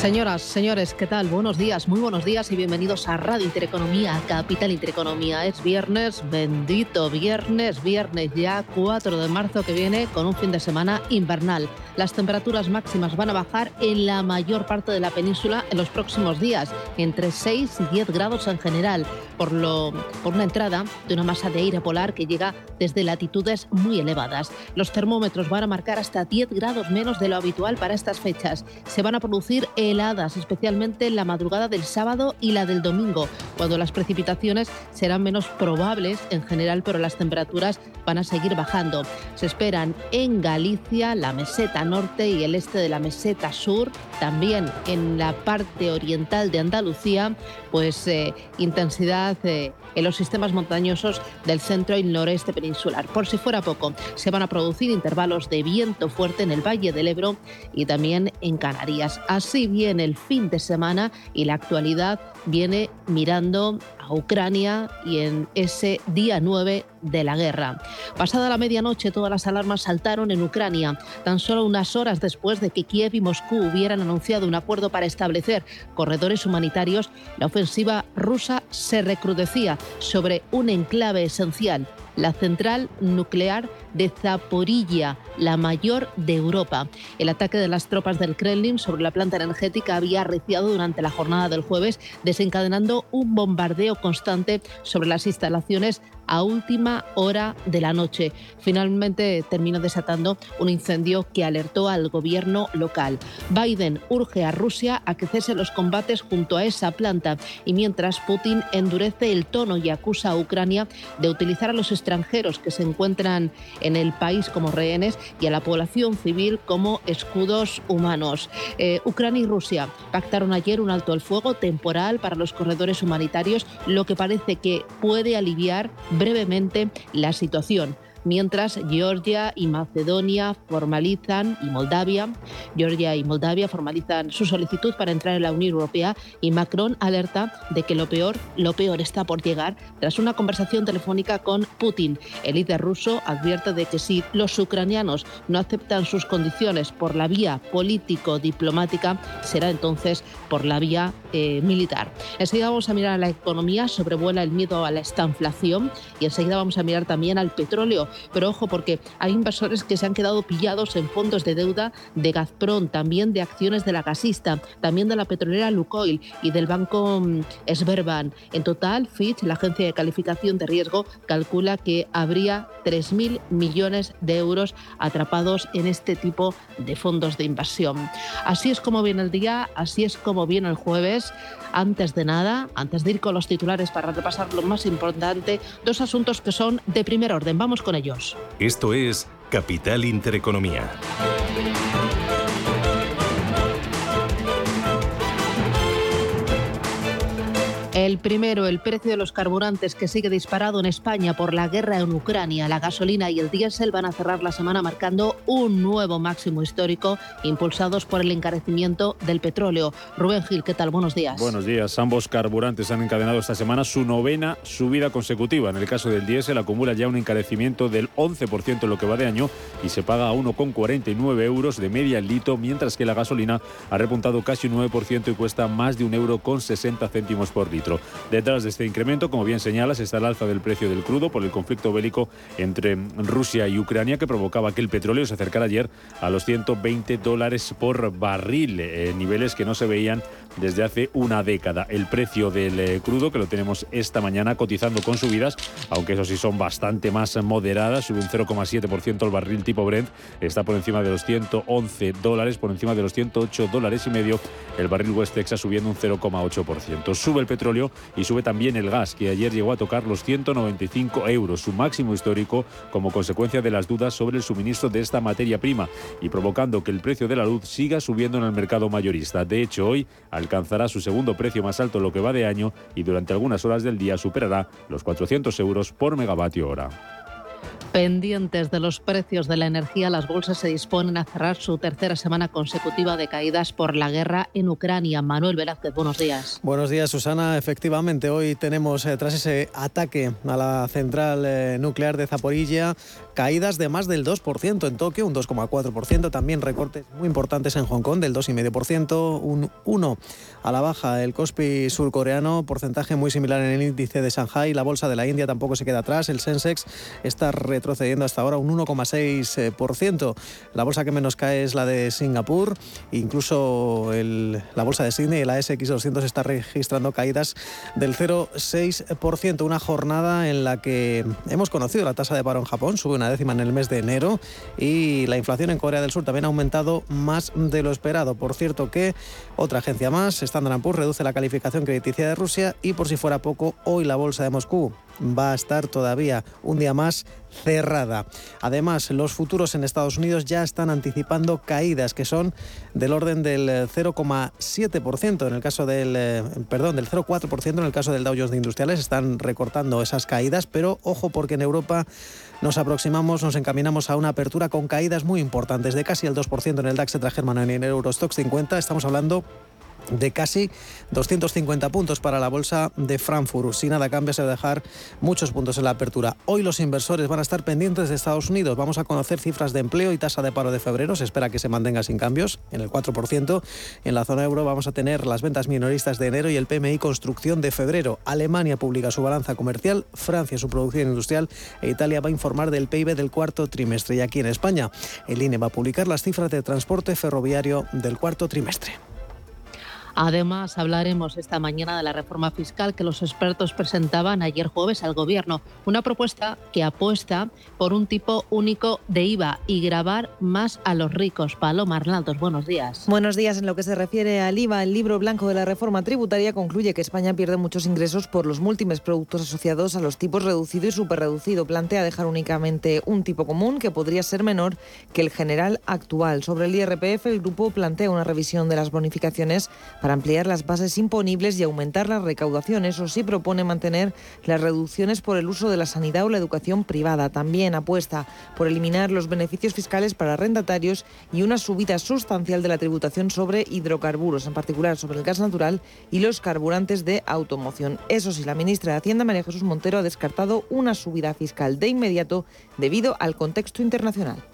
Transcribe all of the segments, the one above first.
Señoras, señores, ¿qué tal? Buenos días, muy buenos días y bienvenidos a Radio Intereconomía, Capital Intereconomía. Es viernes, bendito viernes, viernes ya 4 de marzo que viene con un fin de semana invernal. Las temperaturas máximas van a bajar en la mayor parte de la península en los próximos días, entre 6 y 10 grados en general, por, lo, por una entrada de una masa de aire polar que llega desde latitudes muy elevadas. Los termómetros van a marcar hasta 10 grados menos de lo habitual para estas fechas. Se van a producir heladas, especialmente en la madrugada del sábado y la del domingo, cuando las precipitaciones serán menos probables en general, pero las temperaturas van a seguir bajando. Se esperan en Galicia, la meseta norte y el este de la meseta sur, también en la parte oriental de Andalucía, pues eh, intensidad eh, en los sistemas montañosos del centro y noreste peninsular. Por si fuera poco, se van a producir intervalos de viento fuerte en el Valle del Ebro y también en Canarias. Así viene el fin de semana y la actualidad viene mirando a Ucrania y en ese día 9 de la guerra. Pasada la medianoche, todas las alarmas saltaron en Ucrania, tan solo unas horas después de que Kiev y Moscú hubieran anunciado un acuerdo para establecer corredores humanitarios, la ofensiva rusa se recrudecía sobre un enclave esencial, la central nuclear de Zaporilla, la mayor de Europa. El ataque de las tropas del Kremlin sobre la planta energética había arreciado durante la jornada del jueves, desencadenando un bombardeo constante sobre las instalaciones a última hora de la noche. Finalmente terminó desatando un incendio que alertó al gobierno local. Biden urge a Rusia a que cese los combates junto a esa planta y mientras Putin endurece el tono y acusa a Ucrania de utilizar a los extranjeros que se encuentran en el país como rehenes y a la población civil como escudos humanos. Eh, Ucrania y Rusia pactaron ayer un alto al fuego temporal para los corredores humanitarios, lo que parece que puede aliviar brevemente la situación mientras Georgia y Macedonia formalizan y Moldavia, Georgia y Moldavia formalizan su solicitud para entrar en la Unión Europea y Macron alerta de que lo peor, lo peor está por llegar tras una conversación telefónica con Putin. El líder ruso advierte de que si los ucranianos no aceptan sus condiciones por la vía político-diplomática, será entonces por la vía eh, militar. Enseguida vamos a mirar a la economía, sobrevuela el miedo a la estanflación y enseguida vamos a mirar también al petróleo pero ojo, porque hay inversores que se han quedado pillados en fondos de deuda de Gazprom, también de acciones de la gasista, también de la petrolera Lukoil y del banco mm, Sberbank. En total, Fitch, la agencia de calificación de riesgo, calcula que habría 3.000 millones de euros atrapados en este tipo de fondos de inversión. Así es como viene el día, así es como viene el jueves. Antes de nada, antes de ir con los titulares para repasar lo más importante, dos asuntos que son de primer orden. Vamos con ellos. Esto es Capital Intereconomía. El primero, el precio de los carburantes que sigue disparado en España por la guerra en Ucrania. La gasolina y el diésel van a cerrar la semana marcando un nuevo máximo histórico impulsados por el encarecimiento del petróleo. Rubén Gil, ¿qué tal? Buenos días. Buenos días. Ambos carburantes han encadenado esta semana su novena subida consecutiva. En el caso del diésel acumula ya un encarecimiento del 11% en lo que va de año y se paga a 1,49 euros de media el litro, mientras que la gasolina ha repuntado casi un 9% y cuesta más de un euro con 60 céntimos por litro. Detrás de este incremento, como bien señalas, está el alza del precio del crudo por el conflicto bélico entre Rusia y Ucrania que provocaba que el petróleo se acercara ayer a los 120 dólares por barril, eh, niveles que no se veían desde hace una década. El precio del eh, crudo, que lo tenemos esta mañana cotizando con subidas, aunque eso sí son bastante más moderadas, sube un 0,7% el barril tipo Brent, está por encima de los 111 dólares, por encima de los 108 dólares y medio, el barril West Texas subiendo un 0,8%. Sube el petróleo y sube también el gas, que ayer llegó a tocar los 195 euros, su máximo histórico como consecuencia de las dudas sobre el suministro de esta materia prima y provocando que el precio de la luz siga subiendo en el mercado mayorista. De hecho, hoy alcanzará su segundo precio más alto lo que va de año y durante algunas horas del día superará los 400 euros por megavatio hora. Pendientes de los precios de la energía, las bolsas se disponen a cerrar su tercera semana consecutiva de caídas por la guerra en Ucrania. Manuel Velázquez, buenos días. Buenos días, Susana. Efectivamente, hoy tenemos, eh, tras ese ataque a la central eh, nuclear de Zaporilla, caídas de más del 2% en Tokio, un 2,4%. También recortes muy importantes en Hong Kong del 2,5%, un 1% a la baja el Kospi surcoreano, porcentaje muy similar en el índice de Shanghai. La bolsa de la India tampoco se queda atrás. El Sensex está retrocediendo hasta ahora un 1,6%. La bolsa que menos cae es la de Singapur. Incluso la bolsa de Sydney, el ASX 200, está registrando caídas del 0,6%. Una jornada en la que hemos conocido la tasa de paro en Japón, una décima en el mes de enero y la inflación en Corea del Sur también ha aumentado más de lo esperado. Por cierto que otra agencia más, Standard Poor's, reduce la calificación crediticia de Rusia y por si fuera poco, hoy la bolsa de Moscú va a estar todavía un día más cerrada. Además, los futuros en Estados Unidos ya están anticipando caídas que son del orden del 0,7% en el caso del eh, perdón, del 0,4% en el caso del Dow Jones de Industriales están recortando esas caídas, pero ojo porque en Europa nos aproximamos, nos encaminamos a una apertura con caídas muy importantes de casi el 2% en el DAX germano en el Eurostox 50, estamos hablando de casi 250 puntos para la bolsa de Frankfurt. Si nada cambia, se va a dejar muchos puntos en la apertura. Hoy los inversores van a estar pendientes de Estados Unidos. Vamos a conocer cifras de empleo y tasa de paro de febrero. Se espera que se mantenga sin cambios en el 4%. En la zona euro vamos a tener las ventas minoristas de enero y el PMI construcción de febrero. Alemania publica su balanza comercial, Francia su producción industrial e Italia va a informar del PIB del cuarto trimestre. Y aquí en España, el INE va a publicar las cifras de transporte ferroviario del cuarto trimestre. Además, hablaremos esta mañana de la reforma fiscal que los expertos presentaban ayer jueves al Gobierno. Una propuesta que apuesta por un tipo único de IVA y grabar más a los ricos. Paloma Arnaldos, buenos días. Buenos días. En lo que se refiere al IVA, el libro blanco de la reforma tributaria concluye que España pierde muchos ingresos por los múltiples productos asociados a los tipos reducido y superreducido. Plantea dejar únicamente un tipo común que podría ser menor que el general actual. Sobre el IRPF, el grupo plantea una revisión de las bonificaciones para ampliar las bases imponibles y aumentar la recaudación. Eso sí propone mantener las reducciones por el uso de la sanidad o la educación privada. También apuesta por eliminar los beneficios fiscales para arrendatarios y una subida sustancial de la tributación sobre hidrocarburos, en particular sobre el gas natural y los carburantes de automoción. Eso sí, la ministra de Hacienda, María Jesús Montero, ha descartado una subida fiscal de inmediato debido al contexto internacional.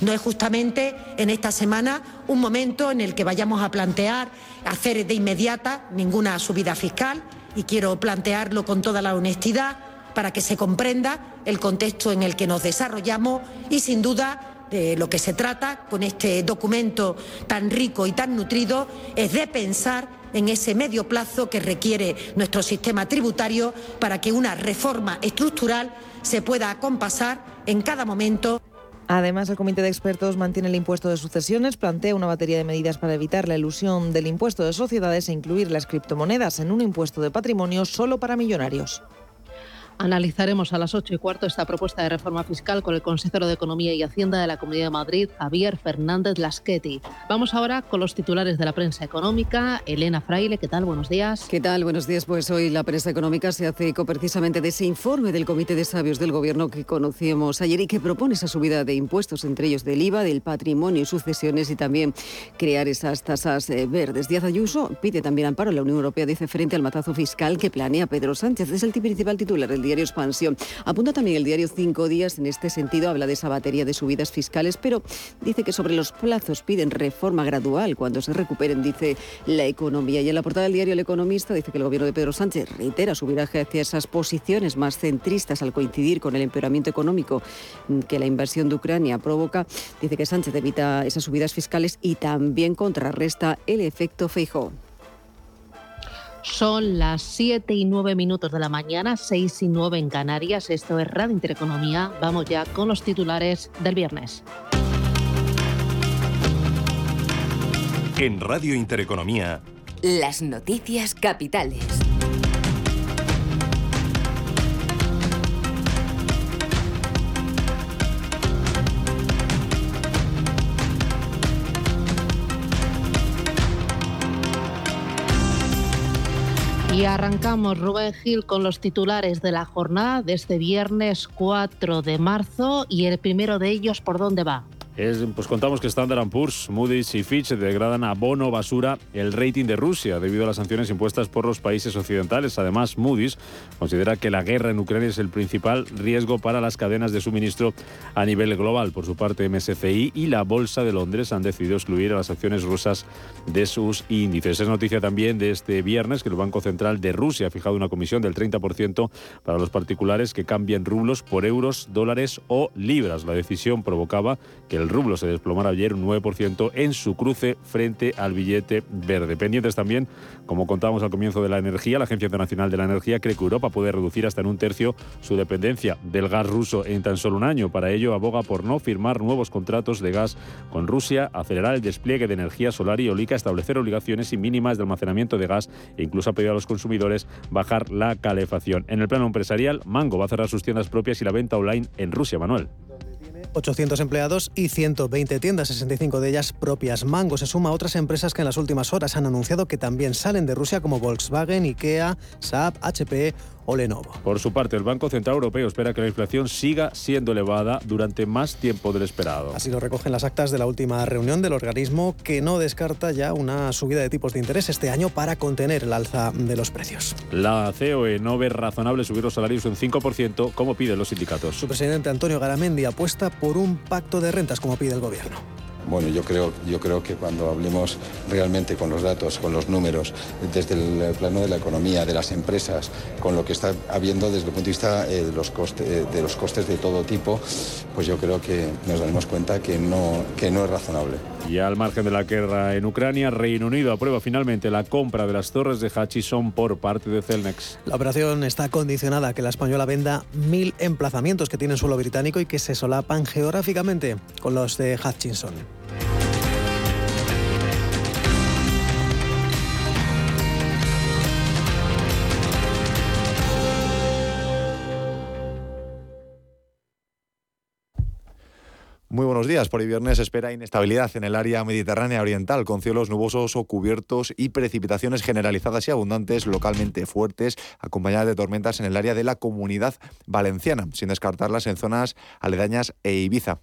No es justamente en esta semana un momento en el que vayamos a plantear hacer de inmediata ninguna subida fiscal y quiero plantearlo con toda la honestidad para que se comprenda el contexto en el que nos desarrollamos y sin duda de lo que se trata con este documento tan rico y tan nutrido es de pensar en ese medio plazo que requiere nuestro sistema tributario para que una reforma estructural se pueda acompasar en cada momento. Además, el Comité de Expertos mantiene el impuesto de sucesiones, plantea una batería de medidas para evitar la ilusión del impuesto de sociedades e incluir las criptomonedas en un impuesto de patrimonio solo para millonarios. Analizaremos a las ocho y cuarto esta propuesta de reforma fiscal con el consejero de Economía y Hacienda de la Comunidad de Madrid, Javier Fernández Lasqueti. Vamos ahora con los titulares de la prensa económica. Elena Fraile, ¿qué tal? Buenos días. ¿Qué tal? Buenos días. Pues hoy la prensa económica se hace eco precisamente de ese informe del Comité de Sabios del Gobierno que conocíamos ayer y que propone esa subida de impuestos, entre ellos del IVA, del patrimonio y sucesiones y también crear esas tasas eh, verdes. Díaz Ayuso pide también amparo. La Unión Europea dice frente al matazo fiscal que planea Pedro Sánchez. Es el principal titular del diario Expansión. Apunta también el diario Cinco Días en este sentido, habla de esa batería de subidas fiscales, pero dice que sobre los plazos piden reforma gradual cuando se recuperen, dice la economía. Y en la portada del diario El Economista dice que el gobierno de Pedro Sánchez reitera su viraje hacia esas posiciones más centristas al coincidir con el empeoramiento económico que la invasión de Ucrania provoca. Dice que Sánchez evita esas subidas fiscales y también contrarresta el efecto Feijóo. Son las 7 y 9 minutos de la mañana, 6 y 9 en Canarias. Esto es Radio Intereconomía. Vamos ya con los titulares del viernes. En Radio Intereconomía. Las noticias capitales. Y arrancamos, Rubén Gil, con los titulares de la jornada de este viernes 4 de marzo y el primero de ellos, ¿por dónde va? Pues contamos que Standard Poor's, Moody's y Fitch degradan a bono basura el rating de Rusia debido a las sanciones impuestas por los países occidentales. Además, Moody's considera que la guerra en Ucrania es el principal riesgo para las cadenas de suministro a nivel global. Por su parte, MSCI y la Bolsa de Londres han decidido excluir a las acciones rusas de sus índices. Es noticia también de este viernes que el Banco Central de Rusia ha fijado una comisión del 30% para los particulares que cambien rublos por euros, dólares o libras. La decisión provocaba que el el rublo se desplomara ayer un 9% en su cruce frente al billete verde. Pendientes también, como contábamos al comienzo de la energía, la Agencia Internacional de la Energía cree que Europa puede reducir hasta en un tercio su dependencia del gas ruso en tan solo un año. Para ello, aboga por no firmar nuevos contratos de gas con Rusia, acelerar el despliegue de energía solar y eólica, establecer obligaciones y mínimas de almacenamiento de gas e incluso ha pedido a los consumidores bajar la calefacción. En el plano empresarial, Mango va a cerrar sus tiendas propias y la venta online en Rusia, Manuel. 800 empleados y 120 tiendas, 65 de ellas propias. Mango se suma a otras empresas que en las últimas horas han anunciado que también salen de Rusia como Volkswagen, IKEA, Saab, HP o Lenovo. Por su parte, el Banco Central Europeo espera que la inflación siga siendo elevada durante más tiempo del esperado. Así lo recogen las actas de la última reunión del organismo que no descarta ya una subida de tipos de interés este año para contener el alza de los precios. La COE no ve razonable subir los salarios un 5% como piden los sindicatos. Su presidente Antonio Garamendi apuesta por un pacto de rentas como pide el gobierno. Bueno, yo creo, yo creo que cuando hablemos realmente con los datos, con los números, desde el plano de la economía, de las empresas, con lo que está habiendo desde el punto de vista eh, de, los costes, de los costes de todo tipo, pues yo creo que nos daremos cuenta que no, que no es razonable. Y al margen de la guerra en Ucrania, Reino Unido aprueba finalmente la compra de las torres de Hutchison por parte de Celnex. La operación está condicionada a que la española venda mil emplazamientos que tienen suelo británico y que se solapan geográficamente con los de Hutchinson. Muy buenos días. Por el viernes espera inestabilidad en el área mediterránea oriental, con cielos nubosos o cubiertos y precipitaciones generalizadas y abundantes, localmente fuertes, acompañadas de tormentas en el área de la comunidad valenciana, sin descartarlas en zonas aledañas e Ibiza.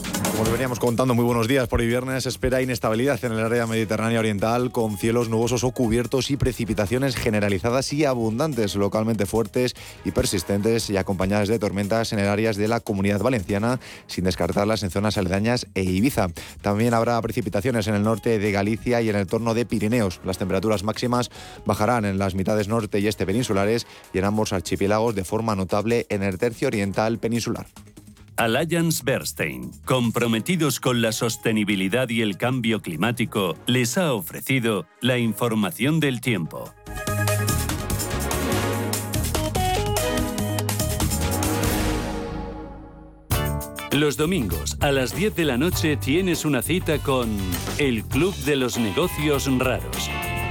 Como le veníamos contando, muy buenos días. Por el viernes espera inestabilidad en el área mediterránea oriental, con cielos nubosos o cubiertos y precipitaciones generalizadas y abundantes, localmente fuertes y persistentes, y acompañadas de tormentas en el áreas de la comunidad valenciana, sin descartarlas en zonas aledañas e Ibiza. También habrá precipitaciones en el norte de Galicia y en el torno de Pirineos. Las temperaturas máximas bajarán en las mitades norte y este peninsulares y en ambos archipiélagos de forma notable en el tercio oriental peninsular. Alliance Bernstein, comprometidos con la sostenibilidad y el cambio climático, les ha ofrecido la información del tiempo. Los domingos a las 10 de la noche tienes una cita con el Club de los Negocios Raros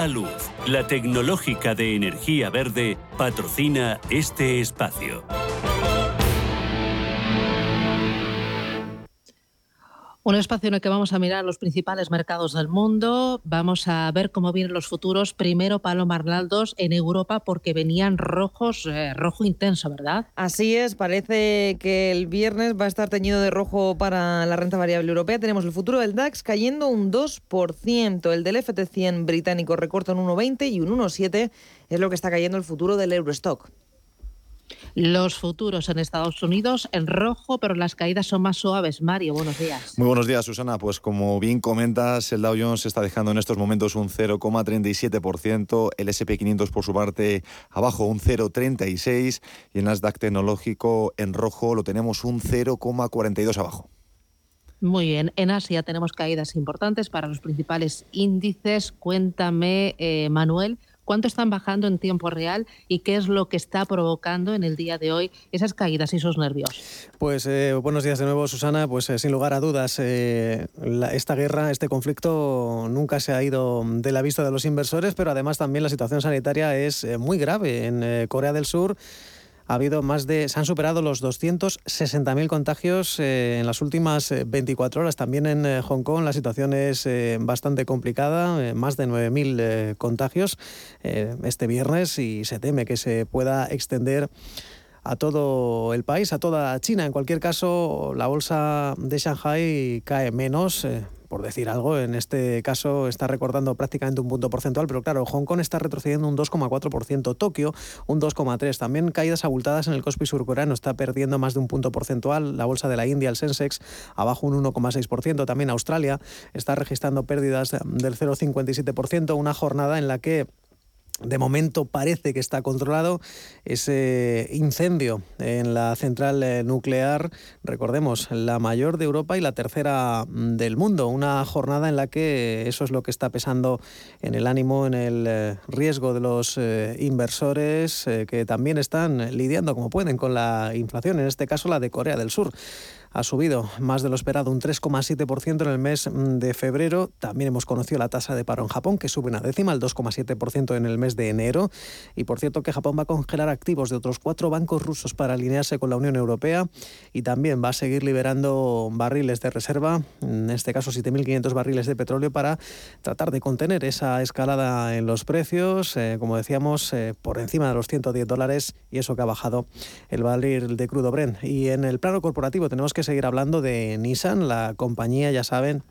Hola Luz, la tecnológica de energía verde, patrocina este espacio. Un espacio en el que vamos a mirar los principales mercados del mundo. Vamos a ver cómo vienen los futuros. Primero, Palo Marnaldos en Europa, porque venían rojos, eh, rojo intenso, ¿verdad? Así es, parece que el viernes va a estar teñido de rojo para la renta variable europea. Tenemos el futuro del DAX cayendo un 2%. El del FT100 británico recorta un 1,20 y un 1,7 es lo que está cayendo el futuro del Eurostock. Los futuros en Estados Unidos en rojo, pero las caídas son más suaves. Mario, buenos días. Muy buenos días, Susana. Pues como bien comentas, el Dow Jones está dejando en estos momentos un 0,37%, el SP500 por su parte abajo un 0,36% y el Nasdaq tecnológico en rojo lo tenemos un 0,42 abajo. Muy bien, en Asia tenemos caídas importantes para los principales índices. Cuéntame, eh, Manuel, cuánto están bajando en tiempo real y qué es lo que está provocando en el día de hoy esas caídas y esos nervios. Pues eh, buenos días de nuevo, Susana. Pues eh, sin lugar a dudas, eh, esta guerra, este conflicto nunca se ha ido de la vista de los inversores, pero además también la situación sanitaria es muy grave en Corea del Sur ha habido más de, se han superado los 260.000 contagios en las últimas 24 horas. También en Hong Kong la situación es bastante complicada, más de 9.000 contagios este viernes y se teme que se pueda extender a todo el país, a toda China. En cualquier caso, la bolsa de Shanghai cae menos por decir algo, en este caso está recordando prácticamente un punto porcentual, pero claro, Hong Kong está retrocediendo un 2,4%, Tokio un 2,3%, también caídas abultadas en el Kospi surcoreano, está perdiendo más de un punto porcentual, la bolsa de la India, el Sensex, abajo un 1,6%, también Australia está registrando pérdidas del 0,57%, una jornada en la que de momento parece que está controlado ese incendio en la central eh, nuclear, recordemos, la mayor de Europa y la tercera mm, del mundo. Una jornada en la que eso es lo que está pesando en el ánimo, en el eh, riesgo de los eh, inversores que también están lidiando como pueden con la inflación, en este caso la de Corea del Sur ha subido más de lo esperado, un 3,7% en el mes mm, de febrero. También hemos conocido la tasa de paro en Japón, que sube una décima, el 2,7% en el mes de enero. Y por cierto que Japón va a congelar activos de otros cuatro bancos rusos para alinearse con la Unión Europea y también va a seguir liberando barriles de reserva, en este caso 7.500 barriles de petróleo, para tratar de contener esa escalada en los precios, eh, como decíamos, eh, por encima de los 110 dólares y eso que ha bajado el barril de crudo Brent. Y en el plano corporativo tenemos que seguir hablando de Nissan, la compañía, ya saben,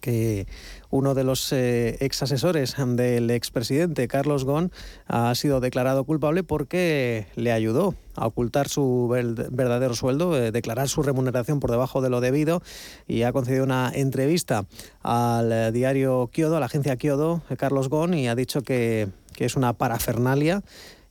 que uno de los eh, ex asesores del expresidente Carlos Ghosn ha sido declarado culpable porque le ayudó a ocultar su verdadero sueldo, eh, declarar su remuneración por debajo de lo debido y ha concedido una entrevista al eh, diario Kyodo, a la agencia Kyodo, Carlos Ghosn, y ha dicho que, que es una parafernalia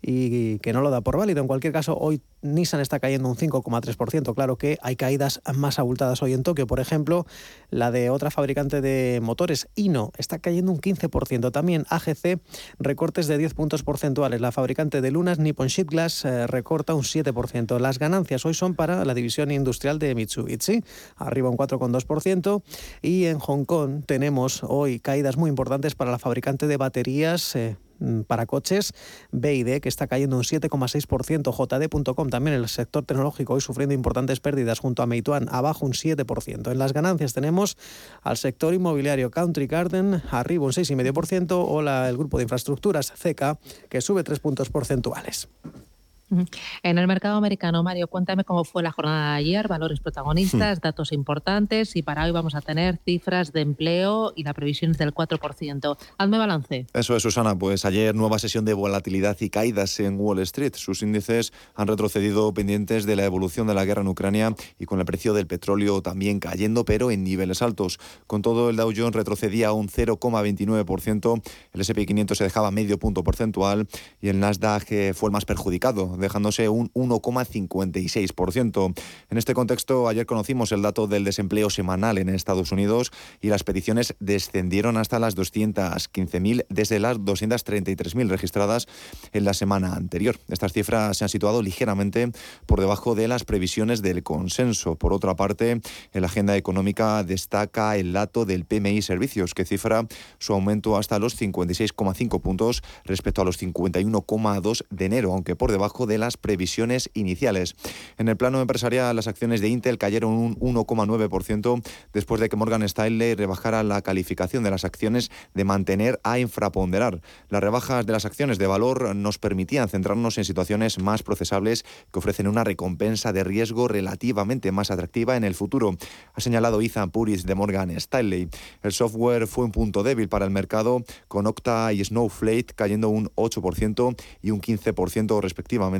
y que no lo da por válido. En cualquier caso, hoy Nissan está cayendo un 5,3%. Claro que hay caídas más abultadas hoy en Tokio. Por ejemplo, la de otra fabricante de motores, Ino, está cayendo un 15%. También AGC, recortes de 10 puntos porcentuales. La fabricante de lunas, Nippon Sheet Glass, eh, recorta un 7%. Las ganancias hoy son para la división industrial de Mitsubishi, arriba un 4,2%. Y en Hong Kong tenemos hoy caídas muy importantes para la fabricante de baterías. Eh, para coches, BID, que está cayendo un 7,6%, JD.com también el sector tecnológico hoy sufriendo importantes pérdidas junto a Meituan, abajo un 7%. En las ganancias tenemos al sector inmobiliario Country Garden, arriba un 6,5%, o la, el grupo de infraestructuras CECA, que sube 3 puntos porcentuales. En el mercado americano, Mario, cuéntame cómo fue la jornada de ayer, valores protagonistas, hmm. datos importantes y para hoy vamos a tener cifras de empleo y la previsión es del 4%. Hazme balance. Eso es, Susana. Pues ayer nueva sesión de volatilidad y caídas en Wall Street. Sus índices han retrocedido pendientes de la evolución de la guerra en Ucrania y con el precio del petróleo también cayendo, pero en niveles altos. Con todo, el Dow Jones retrocedía un 0,29%, el S&P 500 se dejaba medio punto porcentual y el Nasdaq eh, fue el más perjudicado dejándose un 1,56%. En este contexto, ayer conocimos el dato del desempleo semanal en Estados Unidos y las peticiones descendieron hasta las 215.000 desde las 233.000 registradas en la semana anterior. Estas cifras se han situado ligeramente por debajo de las previsiones del consenso. Por otra parte, en la agenda económica destaca el dato del PMI Servicios, que cifra su aumento hasta los 56,5 puntos respecto a los 51,2 de enero, aunque por debajo de de las previsiones iniciales. En el plano empresarial, las acciones de Intel cayeron un 1,9% después de que Morgan Stanley rebajara la calificación de las acciones de mantener a infraponderar. Las rebajas de las acciones de valor nos permitían centrarnos en situaciones más procesables que ofrecen una recompensa de riesgo relativamente más atractiva en el futuro, ha señalado Ethan Puris de Morgan Stanley. El software fue un punto débil para el mercado, con Octa y Snowflake cayendo un 8% y un 15% respectivamente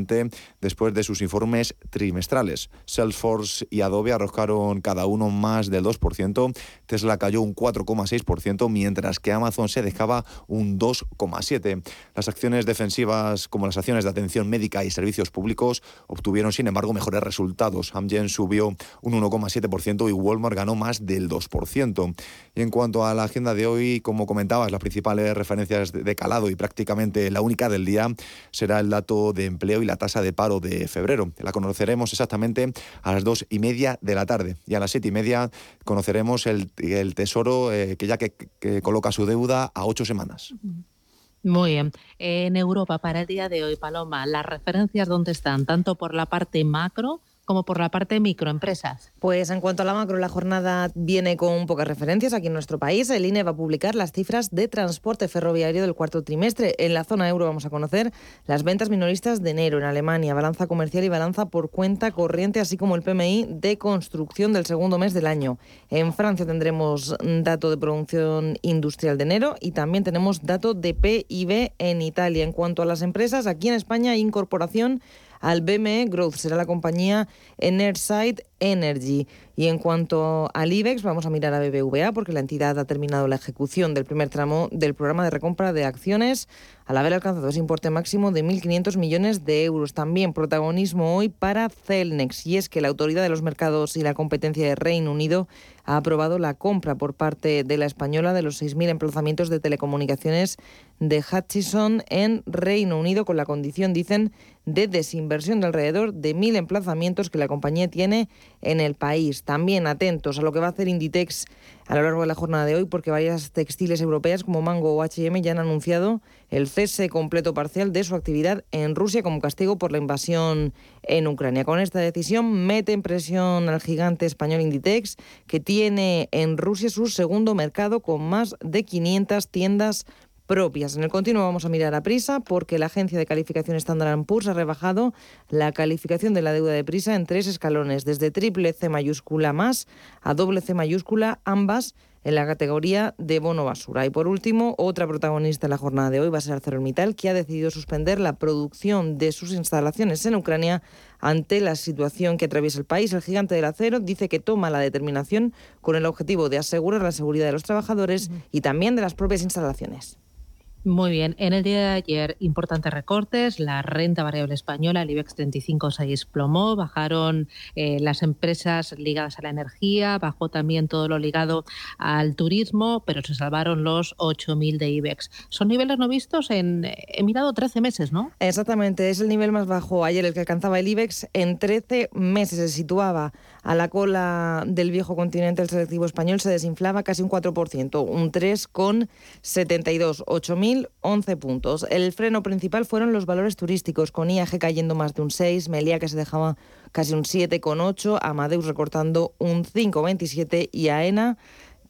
después de sus informes trimestrales. Salesforce y Adobe arrojaron cada uno más del 2%, Tesla cayó un 4,6%, mientras que Amazon se dejaba un 2,7%. Las acciones defensivas, como las acciones de atención médica y servicios públicos, obtuvieron, sin embargo, mejores resultados. Amgen subió un 1,7% y Walmart ganó más del 2%. Y en cuanto a la agenda de hoy, como comentabas, las principales referencias de calado y prácticamente la única del día será el dato de empleo y la tasa de paro de febrero. La conoceremos exactamente a las dos y media de la tarde. Y a las siete y media conoceremos el, Tesoro eh, que ya que, que coloca su deuda a ocho semanas. Muy bien. En Europa, para el día de hoy, Paloma, las referencias dónde están, tanto por la parte macro como por la parte de microempresas? Pues en cuanto a la macro, la jornada viene con pocas referencias aquí en nuestro país. El INE va a publicar las cifras de transporte ferroviario del cuarto trimestre. En la zona euro vamos a conocer las ventas minoristas de enero en Alemania, balanza comercial y balanza por cuenta corriente, así como el PMI de construcción del segundo mes del año. En Francia tendremos dato de producción industrial de enero y también tenemos dato de PIB en Italia. En cuanto a las empresas, aquí en España incorporación al BME Growth. Será la compañía Enerside Energy. Y en cuanto al IBEX, vamos a mirar a BBVA porque la entidad ha terminado la ejecución del primer tramo del programa de recompra de acciones al haber alcanzado ese importe máximo de 1.500 millones de euros. También protagonismo hoy para Celnex y es que la Autoridad de los Mercados y la Competencia de Reino Unido ha aprobado la compra por parte de la española de los 6.000 emplazamientos de telecomunicaciones de Hutchison en Reino Unido con la condición, dicen, de desinversión de alrededor de 1.000 emplazamientos que la compañía tiene en el país. También atentos a lo que va a hacer Inditex a lo largo de la jornada de hoy, porque varias textiles europeas como Mango o HM ya han anunciado el cese completo parcial de su actividad en Rusia como castigo por la invasión en Ucrania. Con esta decisión mete en presión al gigante español Inditex, que tiene en Rusia su segundo mercado con más de 500 tiendas propias. En el continuo vamos a mirar a Prisa porque la agencia de calificación Standard Poor's ha rebajado la calificación de la deuda de Prisa en tres escalones, desde triple C mayúscula más a doble C mayúscula, ambas en la categoría de bono basura. Y por último, otra protagonista en la jornada de hoy va a ser ArcelorMittal, que ha decidido suspender la producción de sus instalaciones en Ucrania ante la situación que atraviesa el país. El gigante del acero dice que toma la determinación con el objetivo de asegurar la seguridad de los trabajadores y también de las propias instalaciones. Muy bien. En el día de ayer, importantes recortes. La renta variable española, el IBEX 35 se desplomó. Bajaron eh, las empresas ligadas a la energía. Bajó también todo lo ligado al turismo, pero se salvaron los 8.000 de IBEX. Son niveles no vistos en, he mirado, 13 meses, ¿no? Exactamente. Es el nivel más bajo ayer, el que alcanzaba el IBEX. En 13 meses se situaba a la cola del viejo continente. El selectivo español se desinflaba casi un 4%, un 3,72. 8.000 11 puntos. El freno principal fueron los valores turísticos, con IAG cayendo más de un 6, Melia que se dejaba casi un 7,8, Amadeus recortando un 5,27 y AENA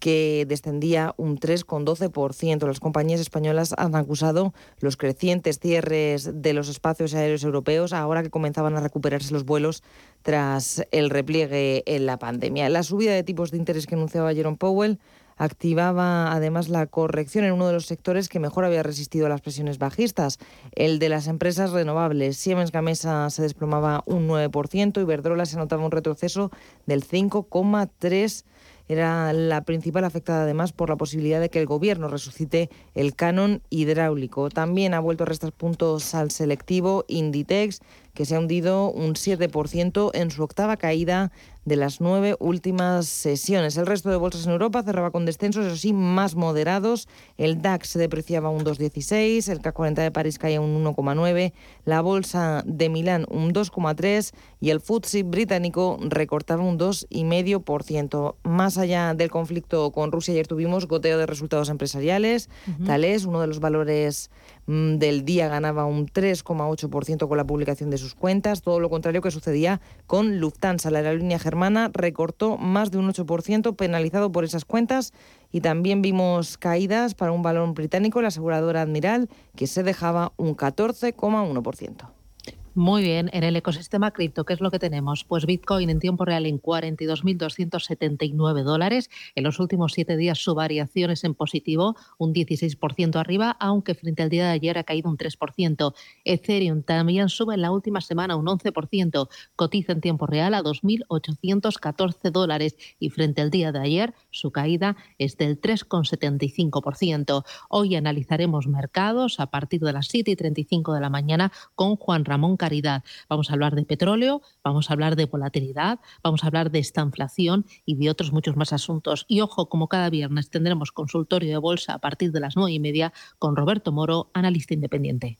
que descendía un 3,12%. Las compañías españolas han acusado los crecientes cierres de los espacios aéreos europeos ahora que comenzaban a recuperarse los vuelos tras el repliegue en la pandemia. La subida de tipos de interés que anunciaba Jerome Powell activaba además la corrección en uno de los sectores que mejor había resistido a las presiones bajistas, el de las empresas renovables. Siemens Gamesa se desplomaba un 9%, y Iberdrola se notaba un retroceso del 5,3% era la principal afectada además por la posibilidad de que el gobierno resucite el canon hidráulico. También ha vuelto a restar puntos al selectivo Inditex, que se ha hundido un 7% en su octava caída de las nueve últimas sesiones. El resto de bolsas en Europa cerraba con descensos, eso sí, más moderados. El DAX se depreciaba un 2,16, el CAC 40 de París caía un 1,9, la bolsa de Milán un 2,3 y el FTSE británico recortaba un 2,5%. Más allá del conflicto con Rusia, ayer tuvimos goteo de resultados empresariales. Tal es uno de los valores del día ganaba un 3,8% con la publicación de sus cuentas, todo lo contrario que sucedía con Lufthansa, la aerolínea germana recortó más de un 8% penalizado por esas cuentas. Y también vimos caídas para un valor británico, la aseguradora Admiral, que se dejaba un 14,1%. Muy bien, en el ecosistema cripto, ¿qué es lo que tenemos? Pues Bitcoin en tiempo real en 42.279 dólares. En los últimos siete días su variación es en positivo, un 16% arriba, aunque frente al día de ayer ha caído un 3%. Ethereum también sube en la última semana un 11%, cotiza en tiempo real a 2.814 dólares y frente al día de ayer su caída es del 3,75%. Hoy analizaremos mercados a partir de las 7 y 35 de la mañana con Juan Ramón caridad. Vamos a hablar de petróleo, vamos a hablar de volatilidad, vamos a hablar de esta inflación y de otros muchos más asuntos. Y ojo, como cada viernes tendremos consultorio de bolsa a partir de las nueve y media con Roberto Moro, analista independiente.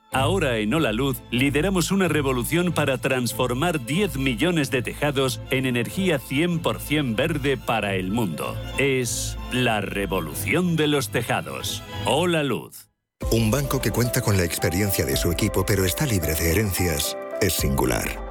Ahora en Hola Luz lideramos una revolución para transformar 10 millones de tejados en energía 100% verde para el mundo. Es la revolución de los tejados. Hola Luz. Un banco que cuenta con la experiencia de su equipo pero está libre de herencias es singular.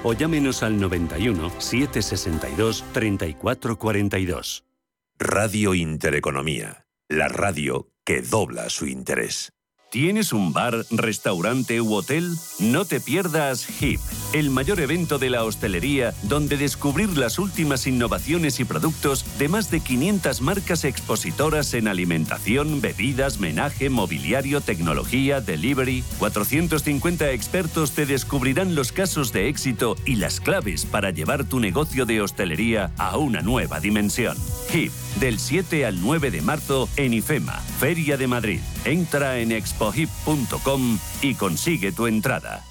o llámenos al 91 762 3442. Radio Intereconomía, la radio que dobla su interés. ¿Tienes un bar, restaurante u hotel? No te pierdas HIP, el mayor evento de la hostelería donde descubrir las últimas innovaciones y productos de más de 500 marcas expositoras en alimentación, bebidas, menaje, mobiliario, tecnología, delivery. 450 expertos te descubrirán los casos de éxito y las claves para llevar tu negocio de hostelería a una nueva dimensión. HIP, del 7 al 9 de marzo en IFEMA, Feria de Madrid. Entra en expohip.com y consigue tu entrada.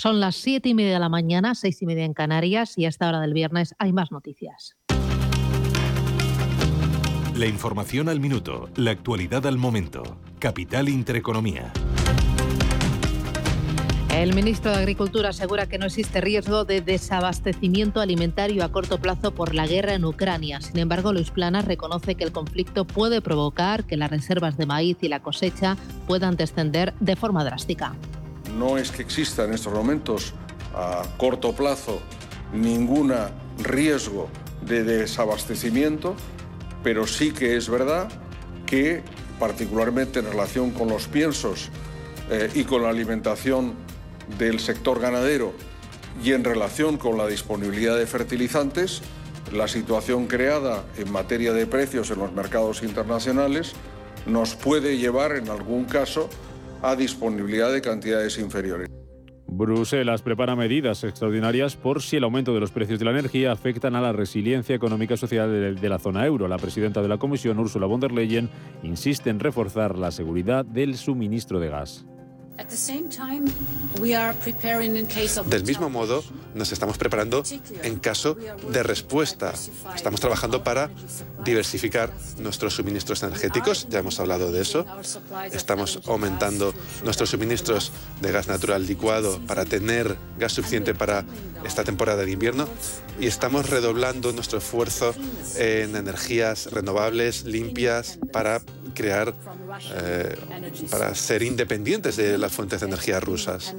Son las siete y media de la mañana, seis y media en Canarias y a esta hora del viernes hay más noticias. La información al minuto, la actualidad al momento. Capital Intereconomía. El ministro de Agricultura asegura que no existe riesgo de desabastecimiento alimentario a corto plazo por la guerra en Ucrania. Sin embargo, Luis Planas reconoce que el conflicto puede provocar que las reservas de maíz y la cosecha puedan descender de forma drástica no es que exista en estos momentos a corto plazo ningún riesgo de desabastecimiento, pero sí que es verdad que particularmente en relación con los piensos eh, y con la alimentación del sector ganadero y en relación con la disponibilidad de fertilizantes, la situación creada en materia de precios en los mercados internacionales nos puede llevar en algún caso a disponibilidad de cantidades inferiores. Bruselas prepara medidas extraordinarias por si el aumento de los precios de la energía afectan a la resiliencia económica y social de la zona euro. La presidenta de la Comisión, Ursula von der Leyen, insiste en reforzar la seguridad del suministro de gas. Del mismo modo, nos estamos preparando en caso de respuesta. Estamos trabajando para diversificar nuestros suministros energéticos, ya hemos hablado de eso. Estamos aumentando nuestros suministros de gas natural licuado para tener gas suficiente para esta temporada de invierno y estamos redoblando nuestro esfuerzo en energías renovables, limpias, para crear, eh, para ser independientes de las fuentes de energía rusas.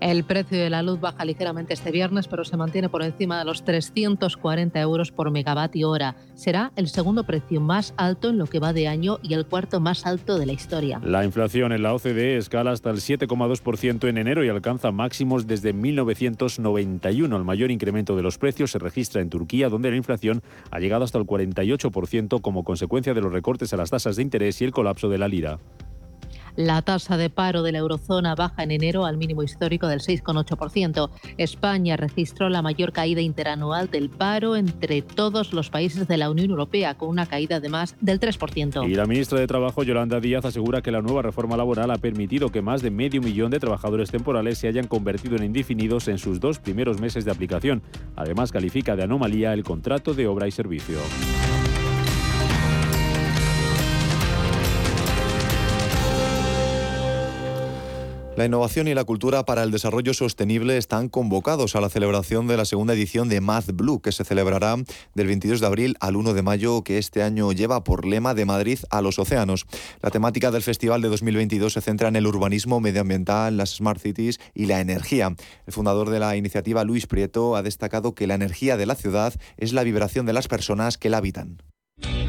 El precio de la luz baja ligeramente este viernes, pero se mantiene por encima de los 340 euros por megavatio hora. Será el segundo precio más alto en lo que va de año y el cuarto más alto de la historia. La inflación en la OCDE escala hasta el 7,2% en enero y alcanza máximos desde 1991. El mayor incremento de los precios se registra en Turquía, donde la inflación ha llegado hasta el 48% como consecuencia de los recortes a las tasas de interés y el colapso de la lira. La tasa de paro de la eurozona baja en enero al mínimo histórico del 6,8%. España registró la mayor caída interanual del paro entre todos los países de la Unión Europea, con una caída de más del 3%. Y la ministra de Trabajo, Yolanda Díaz, asegura que la nueva reforma laboral ha permitido que más de medio millón de trabajadores temporales se hayan convertido en indefinidos en sus dos primeros meses de aplicación. Además, califica de anomalía el contrato de obra y servicio. La innovación y la cultura para el desarrollo sostenible están convocados a la celebración de la segunda edición de Math Blue, que se celebrará del 22 de abril al 1 de mayo, que este año lleva por lema de Madrid a los océanos. La temática del festival de 2022 se centra en el urbanismo medioambiental, las smart cities y la energía. El fundador de la iniciativa, Luis Prieto, ha destacado que la energía de la ciudad es la vibración de las personas que la habitan.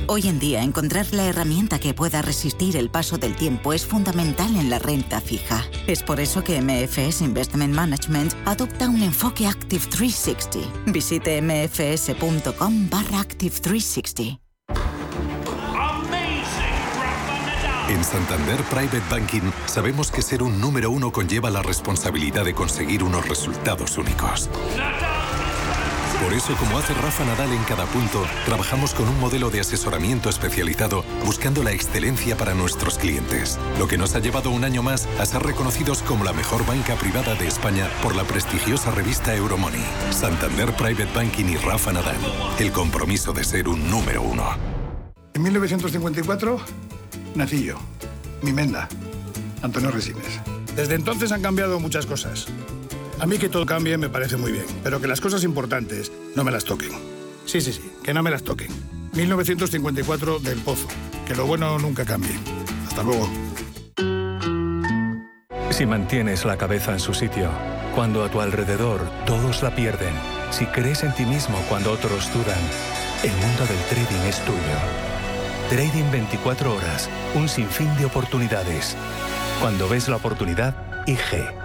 Hoy en día encontrar la herramienta que pueda resistir el paso del tiempo es fundamental en la renta fija. Es por eso que MFS Investment Management adopta un enfoque Active 360. Visite mfs.com barra Active 360. En Santander Private Banking sabemos que ser un número uno conlleva la responsabilidad de conseguir unos resultados únicos. Por eso, como hace Rafa Nadal en cada punto, trabajamos con un modelo de asesoramiento especializado buscando la excelencia para nuestros clientes, lo que nos ha llevado un año más a ser reconocidos como la mejor banca privada de España por la prestigiosa revista Euromoney. Santander Private Banking y Rafa Nadal, el compromiso de ser un número uno. En 1954 nací yo, mi menda, Antonio Resines. Desde entonces han cambiado muchas cosas A mí que todo cambie me parece muy bien, pero que las cosas importantes no me las toquen. Sí, sí, sí, que no me las toquen. 1954 del Pozo. Que lo bueno nunca cambie. Hasta luego. Si mantienes la cabeza en su sitio, cuando a tu alrededor todos la pierden, si crees en ti mismo cuando otros dudan, el mundo del trading es tuyo. Trading 24 horas, un sinfín de oportunidades. Cuando ves la oportunidad, IG.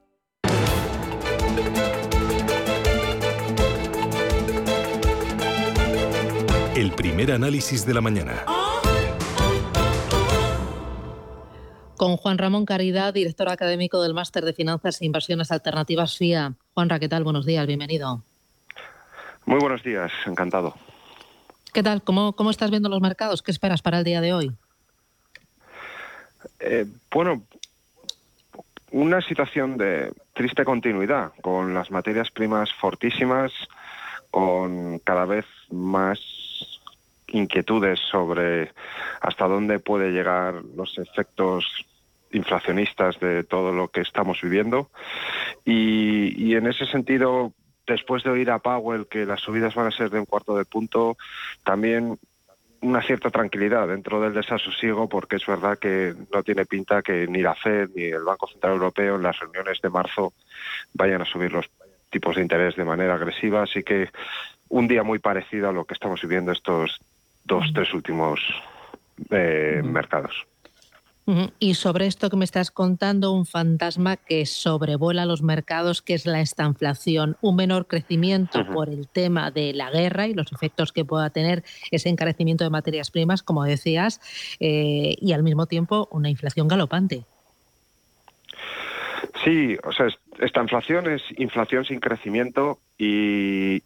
El primer análisis de la mañana. Con Juan Ramón Caridad, director académico del Máster de Finanzas e Inversiones Alternativas FIA. Juanra, ¿qué tal? Buenos días, bienvenido. Muy buenos días, encantado. ¿Qué tal? ¿Cómo, cómo estás viendo los mercados? ¿Qué esperas para el día de hoy? Eh, bueno, una situación de triste continuidad, con las materias primas fortísimas, con cada vez más inquietudes sobre hasta dónde puede llegar los efectos inflacionistas de todo lo que estamos viviendo. Y, en ese sentido, después de oír a Powell que las subidas van a ser de un cuarto de punto, también una cierta tranquilidad dentro del desasosiego porque es verdad que no tiene pinta que ni la Fed ni el Banco Central Europeo en las reuniones de marzo vayan a subir los tipos de interés de manera agresiva, así que un día muy parecido a lo que estamos viviendo estos dos, tres últimos eh, mercados. Y sobre esto que me estás contando, un fantasma que sobrevuela los mercados, que es la estanflación, un menor crecimiento por el tema de la guerra y los efectos que pueda tener ese encarecimiento de materias primas, como decías, eh, y al mismo tiempo una inflación galopante. Sí, o sea, esta inflación es inflación sin crecimiento y,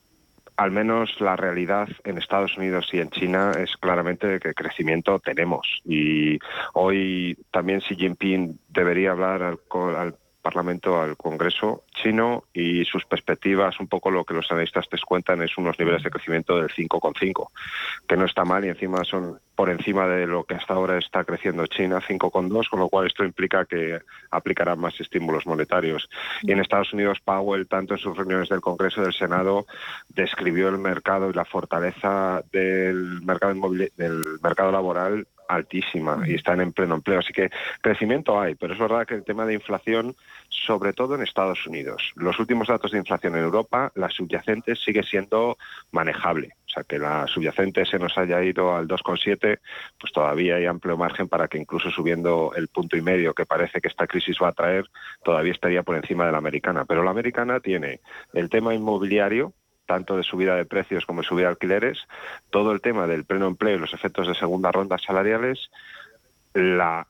al menos la realidad en Estados Unidos y en China es claramente que crecimiento tenemos. Y hoy también Xi Jinping debería hablar al, al Parlamento, al Congreso chino y sus perspectivas, un poco lo que los analistas te cuentan, es unos niveles de crecimiento del 5,5, que no está mal y encima son por encima de lo que hasta ahora está creciendo China, 5,2, con lo cual esto implica que aplicarán más estímulos monetarios. Y en Estados Unidos, Powell, tanto en sus reuniones del Congreso y del Senado, describió el mercado y la fortaleza del mercado del mercado laboral altísima y están en pleno empleo. Así que crecimiento hay, pero es verdad que el tema de inflación, sobre todo en Estados Unidos, los últimos datos de inflación en Europa, la subyacente sigue siendo manejable. O sea, que la subyacente se nos haya ido al 2,7, pues todavía hay amplio margen para que incluso subiendo el punto y medio que parece que esta crisis va a traer, todavía estaría por encima de la americana. Pero la americana tiene el tema inmobiliario, tanto de subida de precios como de subida de alquileres, todo el tema del pleno empleo y los efectos de segunda ronda salariales, la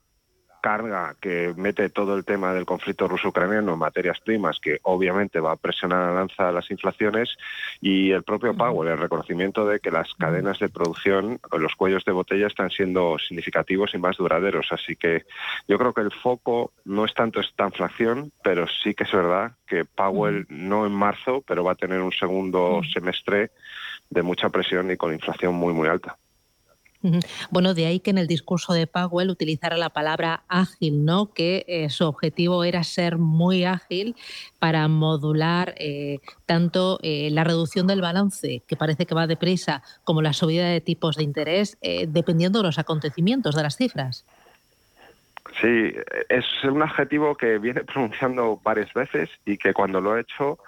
carga que mete todo el tema del conflicto ruso-ucraniano en materias primas, que obviamente va a presionar a la lanza las inflaciones, y el propio Powell, el reconocimiento de que las cadenas de producción, los cuellos de botella están siendo significativos y más duraderos. Así que yo creo que el foco no es tanto esta inflación, pero sí que es verdad que Powell no en marzo, pero va a tener un segundo semestre de mucha presión y con inflación muy, muy alta. Bueno, de ahí que en el discurso de Powell utilizara la palabra ágil, ¿no? Que eh, su objetivo era ser muy ágil para modular eh, tanto eh, la reducción del balance, que parece que va deprisa, como la subida de tipos de interés, dependiendo de los acontecimientos, de las cifras. Sí, es un adjetivo que viene pronunciando varias veces y que cuando lo ha hecho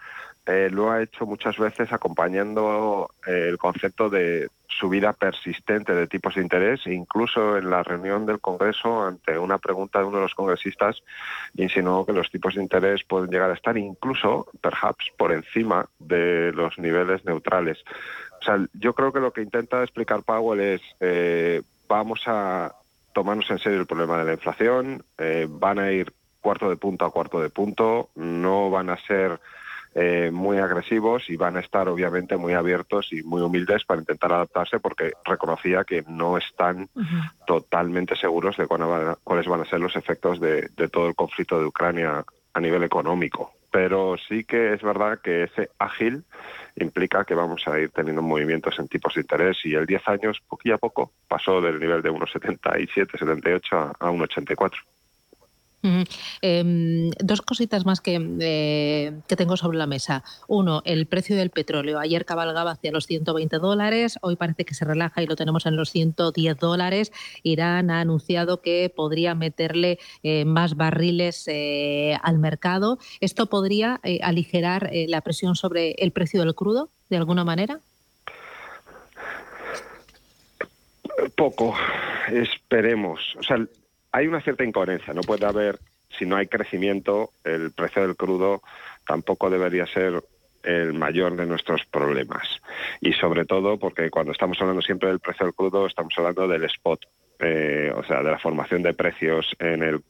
eh, lo ha hecho muchas veces acompañando eh, el concepto de subida persistente de tipos de interés, incluso en la reunión del Congreso, ante una pregunta de uno de los congresistas, insinuó que los tipos de interés pueden llegar a estar incluso, perhaps, por encima de los niveles neutrales. O sea, yo creo que lo que intenta explicar Powell es eh, vamos a tomarnos en serio el problema de la inflación, eh, van a ir cuarto de punto a cuarto de punto, no van a ser eh, muy agresivos y van a estar obviamente muy abiertos y muy humildes para intentar adaptarse porque reconocía que no están totalmente seguros de cuáles van a ser los efectos de, de todo el conflicto de Ucrania a nivel económico. Pero sí que es verdad que ese ágil implica que vamos a ir teniendo movimientos en tipos de interés y el 10 años, poquito a poco, pasó del nivel de 1,77, 78 a, a 1,84. Em, dos cositas más que, eh, que, tengo sobre la mesa. Uno, el precio del petróleo. Ayer cabalgaba hacia los 120 dólares, hoy parece que se relaja y lo tenemos en los 110 dólares. Irán ha anunciado que podría meterle eh, más barriles eh, al mercado. ¿Esto podría aligerar la presión sobre el precio del crudo de alguna manera? Poco, esperemos. O sea, hay una cierta incoherencia. No puede haber, si no hay crecimiento, el precio del crudo tampoco debería ser el mayor de nuestros problemas. Y sobre todo porque cuando estamos hablando siempre del precio del crudo, estamos hablando del spot, eh, o sea, de la formación de precios en el